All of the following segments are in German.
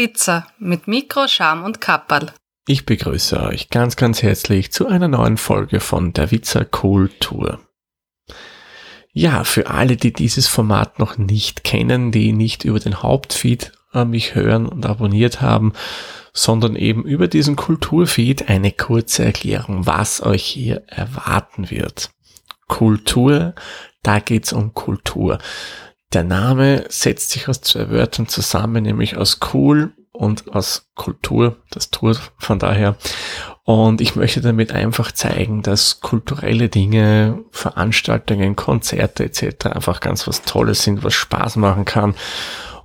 Witzer mit Mikro, Scham und Kapperl. Ich begrüße euch ganz, ganz herzlich zu einer neuen Folge von der Witzer Kultur. Ja, für alle, die dieses Format noch nicht kennen, die nicht über den Hauptfeed äh, mich hören und abonniert haben, sondern eben über diesen Kulturfeed eine kurze Erklärung, was euch hier erwarten wird. Kultur, da geht's um Kultur. Der Name setzt sich aus zwei Wörtern zusammen, nämlich aus cool und aus Kultur, das Tour von daher. Und ich möchte damit einfach zeigen, dass kulturelle Dinge, Veranstaltungen, Konzerte etc. einfach ganz was Tolles sind, was Spaß machen kann.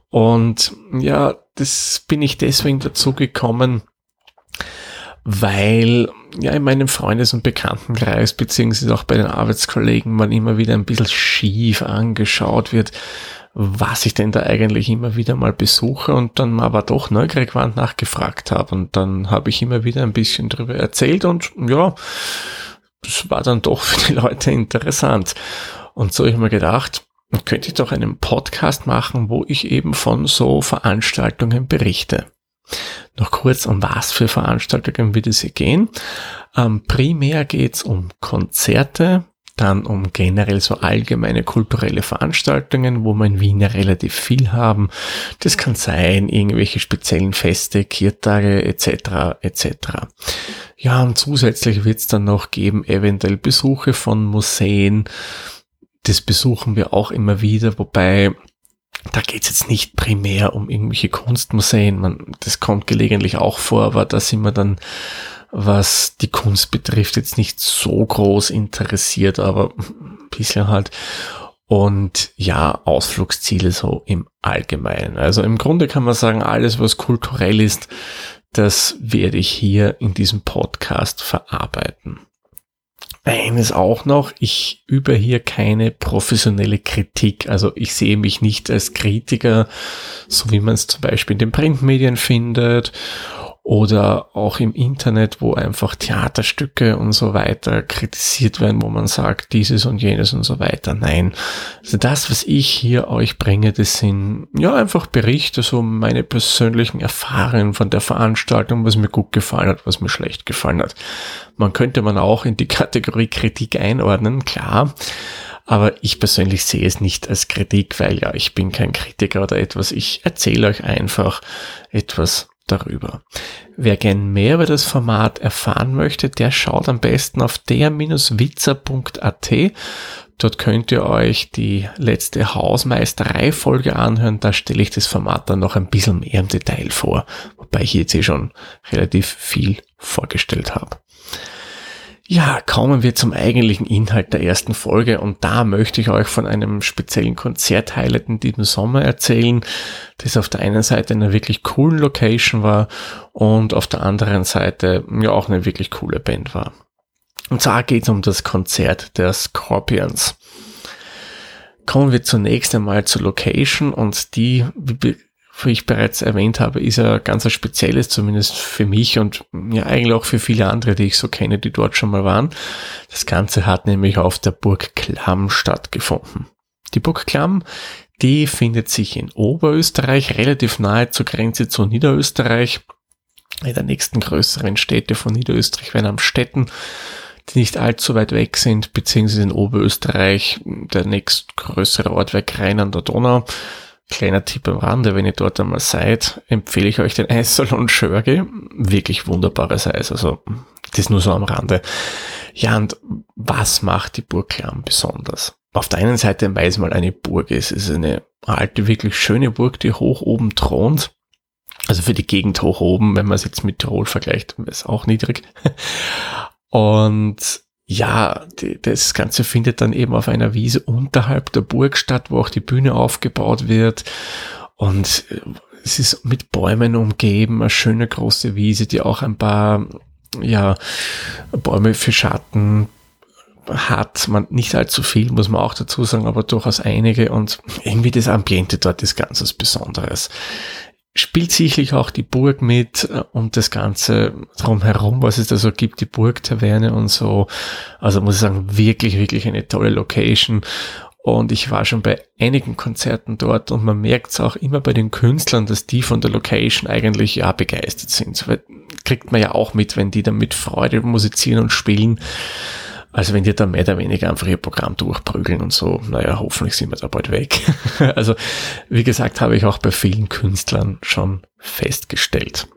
Und ja, das bin ich deswegen dazu gekommen, weil ja in meinem Freundes- und Bekanntenkreis beziehungsweise auch bei den Arbeitskollegen man immer wieder ein bisschen schief angeschaut wird, was ich denn da eigentlich immer wieder mal besuche und dann aber doch neugierig war und nachgefragt habe und dann habe ich immer wieder ein bisschen drüber erzählt und ja, das war dann doch für die Leute interessant. Und so habe ich mir gedacht, könnte ich doch einen Podcast machen, wo ich eben von so Veranstaltungen berichte. Noch kurz, um was für Veranstaltungen wird es hier gehen. Ähm, primär geht es um Konzerte, dann um generell so allgemeine kulturelle Veranstaltungen, wo wir in Wien ja relativ viel haben. Das kann sein, irgendwelche speziellen Feste, Kirtage etc. etc. Ja, und zusätzlich wird es dann noch geben, eventuell Besuche von Museen. Das besuchen wir auch immer wieder, wobei da geht's jetzt nicht primär um irgendwelche Kunstmuseen. Man, das kommt gelegentlich auch vor, aber da sind wir dann, was die Kunst betrifft, jetzt nicht so groß interessiert, aber ein bisschen halt. Und ja, Ausflugsziele so im Allgemeinen. Also im Grunde kann man sagen, alles, was kulturell ist, das werde ich hier in diesem Podcast verarbeiten. Eines auch noch, ich übe hier keine professionelle Kritik. Also ich sehe mich nicht als Kritiker, so wie man es zum Beispiel in den Printmedien findet oder auch im Internet, wo einfach Theaterstücke und so weiter kritisiert werden, wo man sagt, dieses und jenes und so weiter. Nein. Also das, was ich hier euch bringe, das sind ja einfach Berichte, so meine persönlichen Erfahrungen von der Veranstaltung, was mir gut gefallen hat, was mir schlecht gefallen hat. Man könnte man auch in die Kategorie Kritik einordnen, klar. Aber ich persönlich sehe es nicht als Kritik, weil ja, ich bin kein Kritiker oder etwas. Ich erzähle euch einfach etwas darüber. Wer gern mehr über das Format erfahren möchte, der schaut am besten auf der-witzer.at. Dort könnt ihr euch die letzte Hausmeisterei-Folge anhören. Da stelle ich das Format dann noch ein bisschen mehr im Detail vor, wobei ich jetzt eh schon relativ viel vorgestellt habe. Ja, kommen wir zum eigentlichen Inhalt der ersten Folge und da möchte ich euch von einem speziellen Konzert-Highlight in diesem Sommer erzählen, das auf der einen Seite eine wirklich coolen Location war und auf der anderen Seite ja auch eine wirklich coole Band war. Und zwar geht es um das Konzert der Scorpions. Kommen wir zunächst einmal zur Location und die wie ich bereits erwähnt habe, ist ja ganz ein spezielles, zumindest für mich und ja eigentlich auch für viele andere, die ich so kenne, die dort schon mal waren. Das Ganze hat nämlich auf der Burg Klamm stattgefunden. Die Burg Klamm, die findet sich in Oberösterreich, relativ nahe zur Grenze zu Niederösterreich. In der nächsten größeren Städte von Niederösterreich wären am Städten, die nicht allzu weit weg sind, beziehungsweise in Oberösterreich der nächstgrößere Ort wäre Krein an der Donau Kleiner Tipp am Rande, wenn ihr dort einmal seid, empfehle ich euch den Eissalon Schörge. Wirklich wunderbares Eis, also das nur so am Rande. Ja, und was macht die Burg Klamm besonders? Auf der einen Seite, weil es mal eine Burg ist, es ist eine alte, wirklich schöne Burg, die hoch oben thront. Also für die Gegend hoch oben, wenn man es jetzt mit Tirol vergleicht, ist auch niedrig. Und ja, die, das Ganze findet dann eben auf einer Wiese unterhalb der Burg statt, wo auch die Bühne aufgebaut wird. Und äh, es ist mit Bäumen umgeben, eine schöne große Wiese, die auch ein paar, ja, Bäume für Schatten hat. Man nicht allzu viel, muss man auch dazu sagen, aber durchaus einige und irgendwie das Ambiente dort ist ganz was Besonderes spielt sicherlich auch die Burg mit äh, und das Ganze drumherum, was es da so gibt, die Burgtaverne und so. Also muss ich sagen, wirklich, wirklich eine tolle Location. Und ich war schon bei einigen Konzerten dort und man merkt es auch immer bei den Künstlern, dass die von der Location eigentlich ja begeistert sind. So kriegt man ja auch mit, wenn die dann mit Freude musizieren und spielen. Also wenn die da mehr oder weniger einfach ihr Programm durchprügeln und so, naja, hoffentlich sind wir da bald weg. also wie gesagt, habe ich auch bei vielen Künstlern schon festgestellt.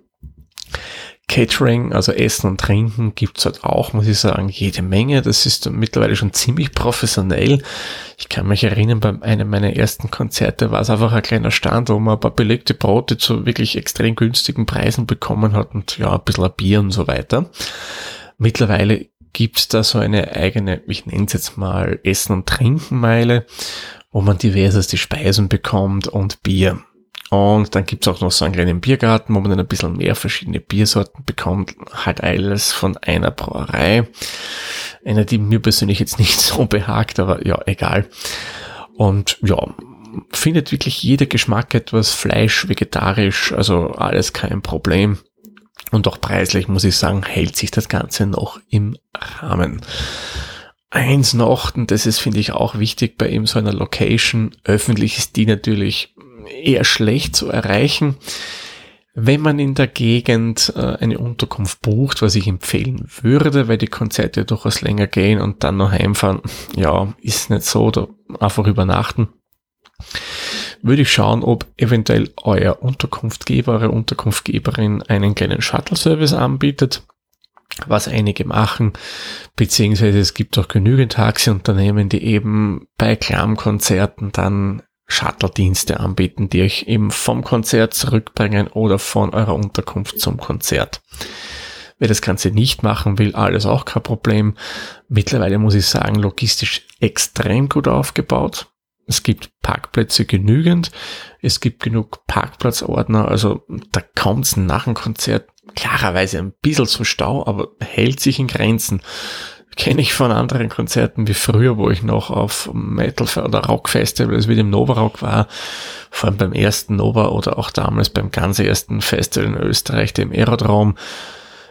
Catering, also Essen und Trinken, gibt's halt auch, muss ich sagen, jede Menge. Das ist mittlerweile schon ziemlich professionell. Ich kann mich erinnern, bei einem meiner ersten Konzerte war es einfach ein kleiner Stand, wo man ein paar belegte Brote zu wirklich extrem günstigen Preisen bekommen hat und ja, ein bisschen ein Bier und so weiter. Mittlerweile gibt's da so eine eigene, ich nenne es jetzt mal Essen- und Trinkenmeile, wo man diverseste Speisen bekommt und Bier. Und dann gibt's auch noch so einen kleinen Biergarten, wo man dann ein bisschen mehr verschiedene Biersorten bekommt. Halt alles von einer Brauerei. Eine, die mir persönlich jetzt nicht so behagt, aber ja, egal. Und ja, findet wirklich jeder Geschmack etwas Fleisch, vegetarisch, also alles kein Problem. Und auch preislich muss ich sagen, hält sich das Ganze noch im Rahmen. Eins noch, und das ist, finde ich, auch wichtig bei eben so einer Location. Öffentlich ist die natürlich eher schlecht zu erreichen. Wenn man in der Gegend äh, eine Unterkunft bucht, was ich empfehlen würde, weil die Konzerte durchaus länger gehen und dann noch heimfahren, ja, ist nicht so, da einfach übernachten, würde ich schauen, ob eventuell euer Unterkunftgeber, eure Unterkunftgeberin einen kleinen Shuttle-Service anbietet was einige machen, beziehungsweise es gibt auch genügend Taxiunternehmen, die eben bei Klammkonzerten dann Shuttle-Dienste anbieten, die euch eben vom Konzert zurückbringen oder von eurer Unterkunft zum Konzert. Wer das Ganze nicht machen will, alles auch kein Problem. Mittlerweile muss ich sagen, logistisch extrem gut aufgebaut. Es gibt Parkplätze genügend. Es gibt genug Parkplatzordner. Also da kommt es nach dem Konzert klarerweise ein bisschen zu Stau, aber hält sich in Grenzen kenne ich von anderen Konzerten wie früher, wo ich noch auf Metal- oder Rock-Festivals wie dem Nova Rock war, vor allem beim ersten Nova oder auch damals beim ganz ersten Festival in Österreich, dem Aerodrom.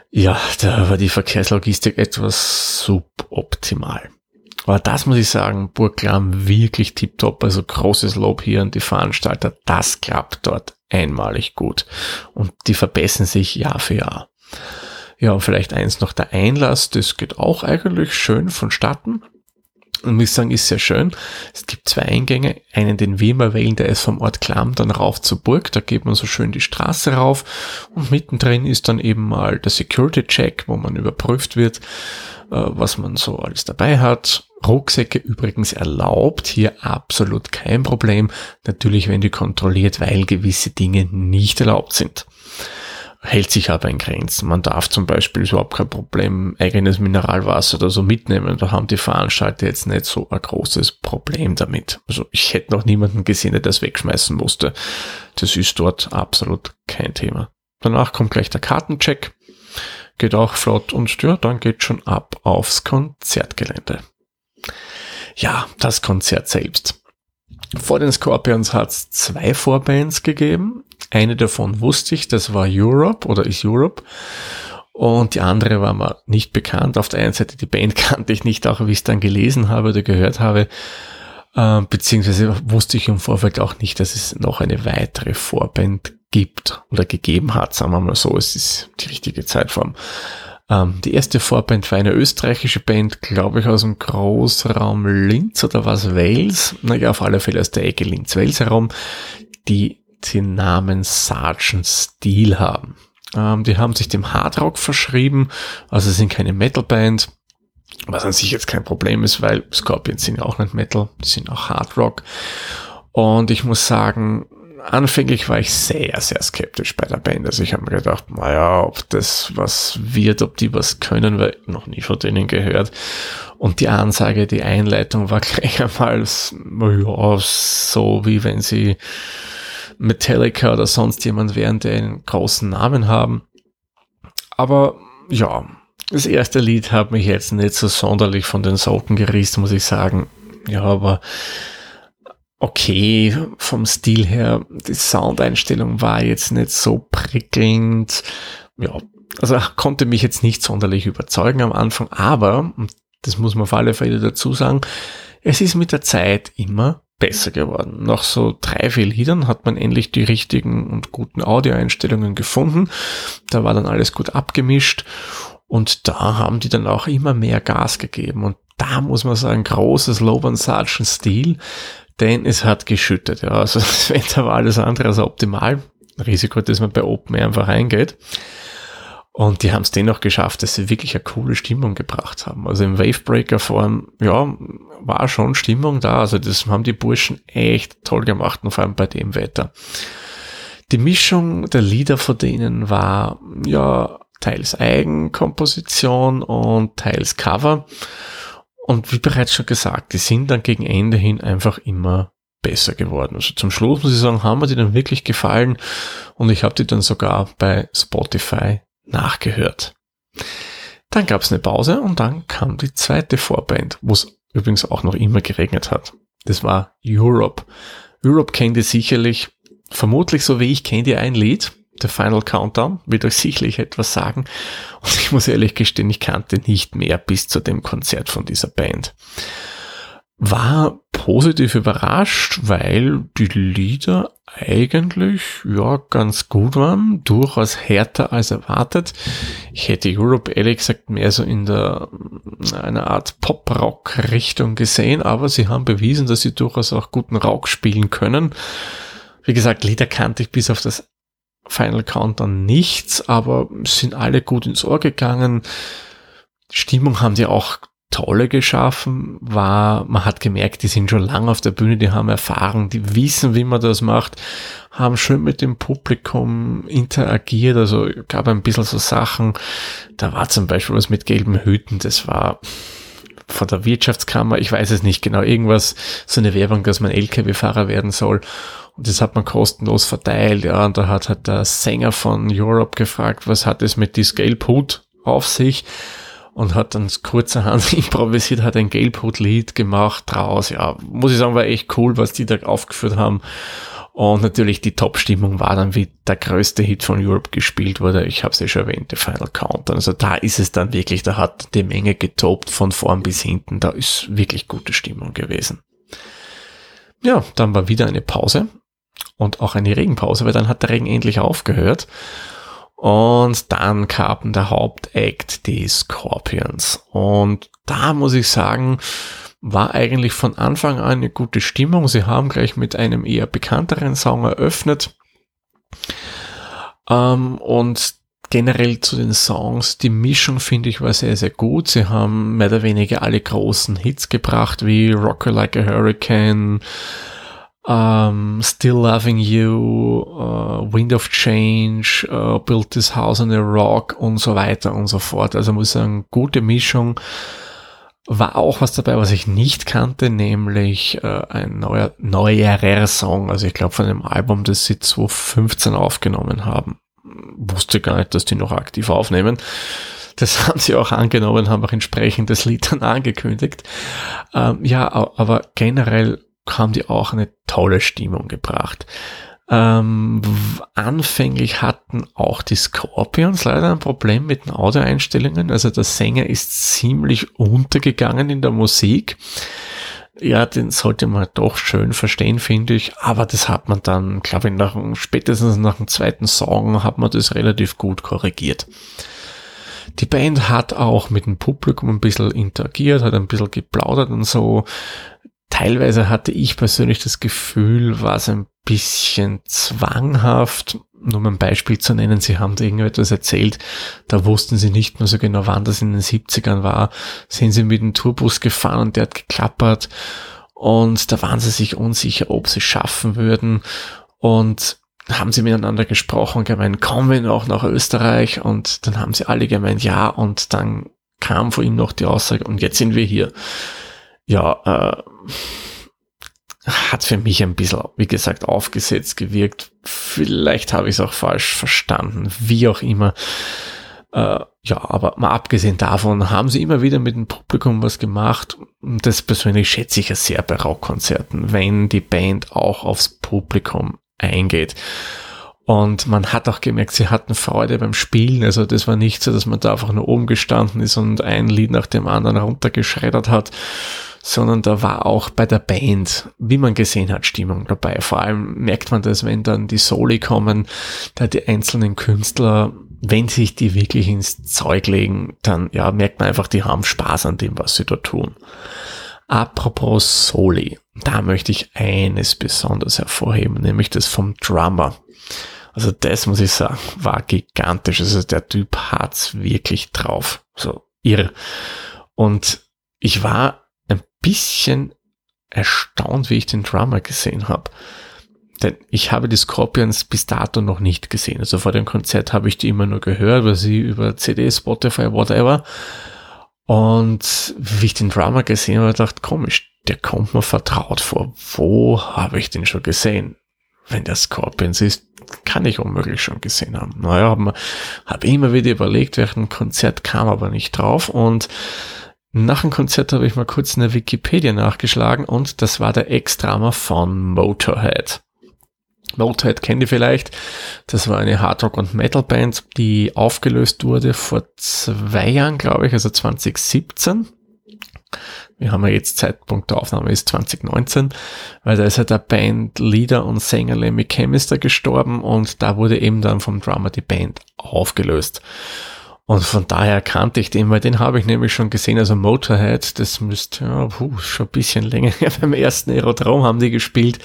Ja, da war die Verkehrslogistik etwas suboptimal. Aber das muss ich sagen, Burglam wirklich tiptop, also großes Lob hier an die Veranstalter. Das klappt dort einmalig gut. Und die verbessern sich Jahr für Jahr. Ja, und vielleicht eins noch der Einlass, das geht auch eigentlich schön vonstatten. Und muss sagen, ist sehr schön. Es gibt zwei Eingänge. Einen, den wir immer wählen, der ist vom Ort Klamm dann rauf zur Burg. Da geht man so schön die Straße rauf. Und mittendrin ist dann eben mal der Security Check, wo man überprüft wird, was man so alles dabei hat. Rucksäcke übrigens erlaubt, hier absolut kein Problem. Natürlich werden die kontrolliert, weil gewisse Dinge nicht erlaubt sind hält sich aber in Grenzen. Man darf zum Beispiel überhaupt kein Problem eigenes Mineralwasser oder so mitnehmen. Da haben die Veranstalter jetzt nicht so ein großes Problem damit. Also ich hätte noch niemanden gesehen, der das wegschmeißen musste. Das ist dort absolut kein Thema. Danach kommt gleich der Kartencheck. Geht auch flott und ja, dann geht schon ab aufs Konzertgelände. Ja, das Konzert selbst. Vor den Scorpions hat es zwei Vorbands gegeben. Eine davon wusste ich, das war Europe oder ist Europe. Und die andere war mir nicht bekannt. Auf der einen Seite die Band kannte ich nicht, auch wie ich es dann gelesen habe oder gehört habe. Äh, beziehungsweise wusste ich im Vorfeld auch nicht, dass es noch eine weitere Vorband gibt oder gegeben hat. Sagen wir mal so, es ist die richtige Zeitform. Ähm, die erste Vorband war eine österreichische Band, glaube ich, aus dem Großraum Linz oder was Wales. Naja, auf alle Fälle aus der Ecke Linz-Wales herum, die den Namen Sergeant Steel haben. Ähm, die haben sich dem Hardrock verschrieben, also sind keine Metalband, was an sich jetzt kein Problem ist, weil Scorpions sind ja auch nicht Metal, die sind auch Hardrock. Und ich muss sagen, anfänglich war ich sehr, sehr skeptisch bei der Band. Also ich habe mir gedacht, naja, ob das was wird, ob die was können, weil ich noch nie von denen gehört. Und die Ansage, die Einleitung war gleich einmal ja, so, wie wenn sie Metallica oder sonst jemand wären, der einen großen Namen haben. Aber ja, das erste Lied hat mich jetzt nicht so sonderlich von den Socken gerissen, muss ich sagen. Ja, aber okay, vom Stil her, die Soundeinstellung war jetzt nicht so prickelnd. Ja, also konnte mich jetzt nicht sonderlich überzeugen am Anfang, aber, das muss man auf alle Fälle dazu sagen, Es ist mit der Zeit immer besser geworden. Nach so drei, vier Liedern hat man endlich die richtigen und guten Audioeinstellungen gefunden. Da war dann alles gut abgemischt und da haben die dann auch immer mehr Gas gegeben und da muss man sagen, großes Lob an Sergeant Steel, denn es hat geschüttet. Ja, also das Wetter war alles andere als optimal. Risiko, dass man bei Open Air einfach reingeht. Und die haben es dennoch geschafft, dass sie wirklich eine coole Stimmung gebracht haben. Also im Wavebreaker Form, ja, war schon Stimmung da. Also das haben die Burschen echt toll gemacht und vor allem bei dem Wetter. Die Mischung der Lieder von denen war, ja, teils Eigenkomposition und teils Cover. Und wie bereits schon gesagt, die sind dann gegen Ende hin einfach immer besser geworden. Also zum Schluss muss ich sagen, haben mir die dann wirklich gefallen und ich habe die dann sogar bei Spotify nachgehört. Dann gab es eine Pause und dann kam die zweite Vorband, wo es übrigens auch noch immer geregnet hat. Das war Europe. Europe kennt ihr sicherlich, vermutlich so wie ich kennt ihr ein Lied, The Final Countdown, wird euch sicherlich etwas sagen. Und ich muss ehrlich gestehen, ich kannte nicht mehr bis zu dem Konzert von dieser Band. War positiv überrascht, weil die Lieder eigentlich ja ganz gut waren, durchaus härter als erwartet. Ich hätte Europe ehrlich gesagt mehr so in der einer Art Pop-Rock-Richtung gesehen, aber sie haben bewiesen, dass sie durchaus auch guten Rock spielen können. Wie gesagt, Lieder kannte ich bis auf das Final Countdown nichts, aber sind alle gut ins Ohr gegangen. Stimmung haben die auch tolle geschaffen, war, man hat gemerkt, die sind schon lange auf der Bühne, die haben Erfahrung, die wissen, wie man das macht, haben schön mit dem Publikum interagiert, also gab ein bisschen so Sachen, da war zum Beispiel was mit gelben Hüten, das war von der Wirtschaftskammer, ich weiß es nicht genau, irgendwas, so eine Werbung, dass man LKW-Fahrer werden soll das hat man kostenlos verteilt, ja, und da hat halt der Sänger von Europe gefragt, was hat es mit diesem Gelbhut auf sich? Und hat dann kurzerhand improvisiert, hat ein Gelbhut-Lied gemacht draus. Ja, muss ich sagen, war echt cool, was die da aufgeführt haben. Und natürlich die Top-Stimmung war dann, wie der größte Hit von Europe gespielt wurde. Ich habe es ja schon erwähnt, der Final Countdown. Also da ist es dann wirklich, da hat die Menge getobt von vorn bis hinten. Da ist wirklich gute Stimmung gewesen. Ja, dann war wieder eine Pause und auch eine Regenpause, weil dann hat der Regen endlich aufgehört. Und dann kam der Hauptakt die Scorpions. Und da muss ich sagen, war eigentlich von Anfang an eine gute Stimmung. Sie haben gleich mit einem eher bekannteren Song eröffnet. Ähm, und generell zu den Songs, die Mischung finde ich war sehr, sehr gut. Sie haben mehr oder weniger alle großen Hits gebracht, wie Rocker Like a Hurricane, um, Still Loving You, uh, Wind of Change, uh, Built This House on a Rock und so weiter und so fort. Also muss ich sagen, gute Mischung. War auch was dabei, was ich nicht kannte, nämlich uh, ein neuer, neuerer Song. Also ich glaube von dem Album, das sie 2015 aufgenommen haben. Wusste gar nicht, dass die noch aktiv aufnehmen. Das haben sie auch angenommen, haben auch entsprechend das Lied dann angekündigt. Ähm, ja, aber generell haben die auch eine tolle Stimmung gebracht. Ähm, anfänglich hatten auch die Scorpions leider ein Problem mit den Audioeinstellungen. Also der Sänger ist ziemlich untergegangen in der Musik. Ja, den sollte man doch schön verstehen, finde ich. Aber das hat man dann, glaube ich, nach, spätestens nach dem zweiten Song hat man das relativ gut korrigiert. Die Band hat auch mit dem Publikum ein bisschen interagiert, hat ein bisschen geplaudert und so teilweise hatte ich persönlich das Gefühl, war es ein bisschen zwanghaft. Nur um ein Beispiel zu nennen, sie haben da irgendetwas erzählt, da wussten sie nicht mehr so genau, wann das in den 70ern war. Sind sie mit dem Tourbus gefahren und der hat geklappert. Und da waren sie sich unsicher, ob sie schaffen würden. Und haben sie miteinander gesprochen und gemeint, kommen wir noch nach Österreich? Und dann haben sie alle gemeint, ja. Und dann kam vor ihm noch die Aussage und jetzt sind wir hier ja, äh, hat für mich ein bisschen, wie gesagt, aufgesetzt gewirkt. Vielleicht habe ich es auch falsch verstanden, wie auch immer. Äh, ja, aber mal abgesehen davon haben sie immer wieder mit dem Publikum was gemacht. Das persönlich schätze ich ja sehr bei Rockkonzerten, wenn die Band auch aufs Publikum eingeht. Und man hat auch gemerkt, sie hatten Freude beim Spielen. Also das war nicht so, dass man da einfach nur oben gestanden ist und ein Lied nach dem anderen runtergeschreddert hat, sondern da war auch bei der Band, wie man gesehen hat, Stimmung dabei. Vor allem merkt man das, wenn dann die Soli kommen, da die einzelnen Künstler, wenn sich die wirklich ins Zeug legen, dann ja, merkt man einfach, die haben Spaß an dem, was sie da tun. Apropos Soli, da möchte ich eines besonders hervorheben, nämlich das vom Drummer. Also das muss ich sagen, war gigantisch. Also der Typ hat's wirklich drauf. So irr. Und ich war bisschen erstaunt, wie ich den Drummer gesehen habe. Denn ich habe die Scorpions bis dato noch nicht gesehen. Also vor dem Konzert habe ich die immer nur gehört, weil sie über CD, Spotify, whatever. Und wie ich den Drummer gesehen habe, dachte komisch, der kommt mir vertraut vor. Wo habe ich den schon gesehen? Wenn der Scorpions ist, kann ich unmöglich schon gesehen haben. Naja, habe hab immer wieder überlegt, während Konzert kam aber nicht drauf und nach dem Konzert habe ich mal kurz in der Wikipedia nachgeschlagen und das war der Ex-Drama von Motorhead. Motorhead kennt ihr vielleicht. Das war eine Hardrock- und Metal-Band, die aufgelöst wurde vor zwei Jahren, glaube ich, also 2017. Wir haben ja jetzt Zeitpunkt der Aufnahme ist 2019, weil da ist ja der Bandleader und Sänger Lemmy Chemister gestorben und da wurde eben dann vom Drummer die Band aufgelöst. Und von daher kannte ich den, weil den habe ich nämlich schon gesehen, also Motorhead, das müsste ja, puh, schon ein bisschen länger her, beim ersten Aerodrom haben die gespielt.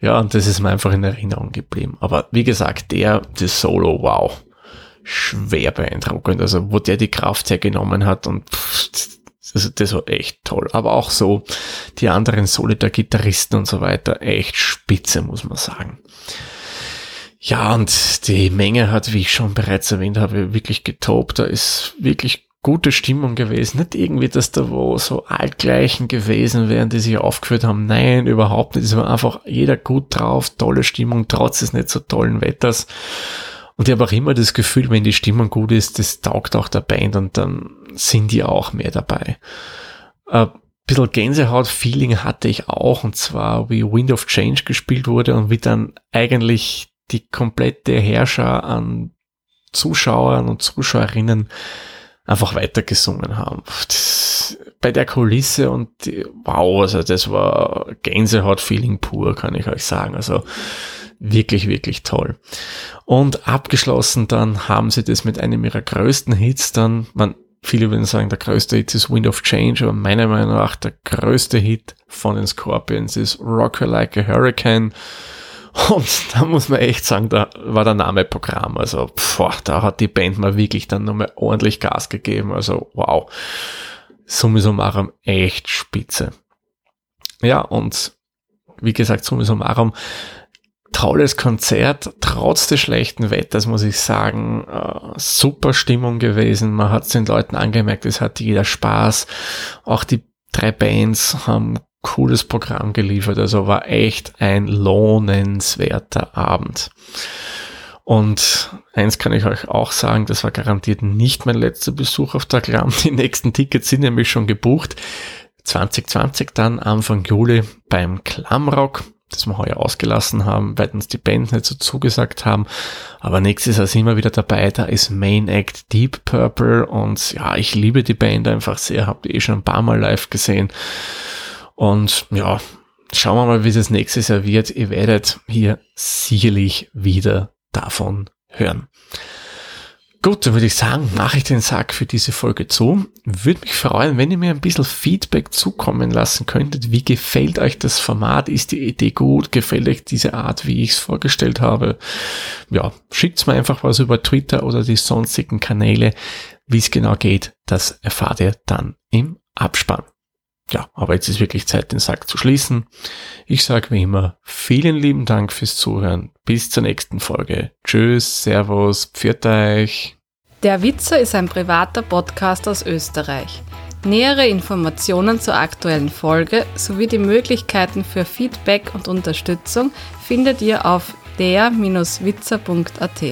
Ja, und das ist mir einfach in Erinnerung geblieben. Aber wie gesagt, der, das Solo, wow, schwer beeindruckend. Also wo der die Kraft hergenommen hat und pff, also das war echt toll. Aber auch so die anderen Solidar-Gitarristen und so weiter, echt spitze, muss man sagen. Ja, und die Menge hat, wie ich schon bereits erwähnt habe, wirklich getobt. Da ist wirklich gute Stimmung gewesen. Nicht irgendwie, dass da wo so altgleichen gewesen wären, die sich aufgeführt haben. Nein, überhaupt nicht. Es war einfach jeder gut drauf, tolle Stimmung, trotz des nicht so tollen Wetters. Und ich habe auch immer das Gefühl, wenn die Stimmung gut ist, das taugt auch der Band und dann sind die auch mehr dabei. Ein bisschen Gänsehaut-Feeling hatte ich auch, und zwar wie Wind of Change gespielt wurde und wie dann eigentlich die komplette Herrscher an Zuschauern und Zuschauerinnen einfach weitergesungen haben. Das, bei der Kulisse und wow, also das war Gänsehaut-Feeling pur, kann ich euch sagen. Also wirklich, wirklich toll. Und abgeschlossen dann haben sie das mit einem ihrer größten Hits dann, man, viele würden sagen, der größte Hit ist Wind of Change, aber meiner Meinung nach der größte Hit von den Scorpions ist Rocker Like a Hurricane und da muss man echt sagen, da war der Name Programm. Also, boah, da hat die Band mal wirklich dann nochmal ordentlich Gas gegeben. Also, wow. Summi summarum echt spitze. Ja, und wie gesagt, summi summarum, tolles Konzert, trotz des schlechten Wetters, muss ich sagen, äh, super Stimmung gewesen. Man hat es den Leuten angemerkt, es hat jeder Spaß. Auch die drei Bands haben cooles Programm geliefert. Also war echt ein lohnenswerter Abend. Und eins kann ich euch auch sagen, das war garantiert nicht mein letzter Besuch auf der Glam. Die nächsten Tickets sind nämlich schon gebucht. 2020 dann Anfang Juli beim Klamrock, das wir heuer ausgelassen haben, weil uns die Band nicht so zugesagt haben. Aber nächstes Jahr sind wir wieder dabei. Da ist Main Act Deep Purple und ja, ich liebe die Band einfach sehr. Habt ihr eh schon ein paar Mal live gesehen. Und ja, schauen wir mal, wie das nächstes Jahr wird. Ihr werdet hier sicherlich wieder davon hören. Gut, dann würde ich sagen, mache ich den Sack für diese Folge zu. Würde mich freuen, wenn ihr mir ein bisschen Feedback zukommen lassen könntet. Wie gefällt euch das Format? Ist die Idee gut? Gefällt euch diese Art, wie ich es vorgestellt habe? Ja, schickt's mir einfach was über Twitter oder die sonstigen Kanäle. Wie es genau geht, das erfahrt ihr dann im Abspann ja, aber jetzt ist wirklich Zeit, den Sack zu schließen. Ich sage wie immer, vielen lieben Dank fürs Zuhören. Bis zur nächsten Folge. Tschüss, Servus, pfiat euch. Der Witzer ist ein privater Podcast aus Österreich. Nähere Informationen zur aktuellen Folge sowie die Möglichkeiten für Feedback und Unterstützung findet ihr auf der-witzer.at.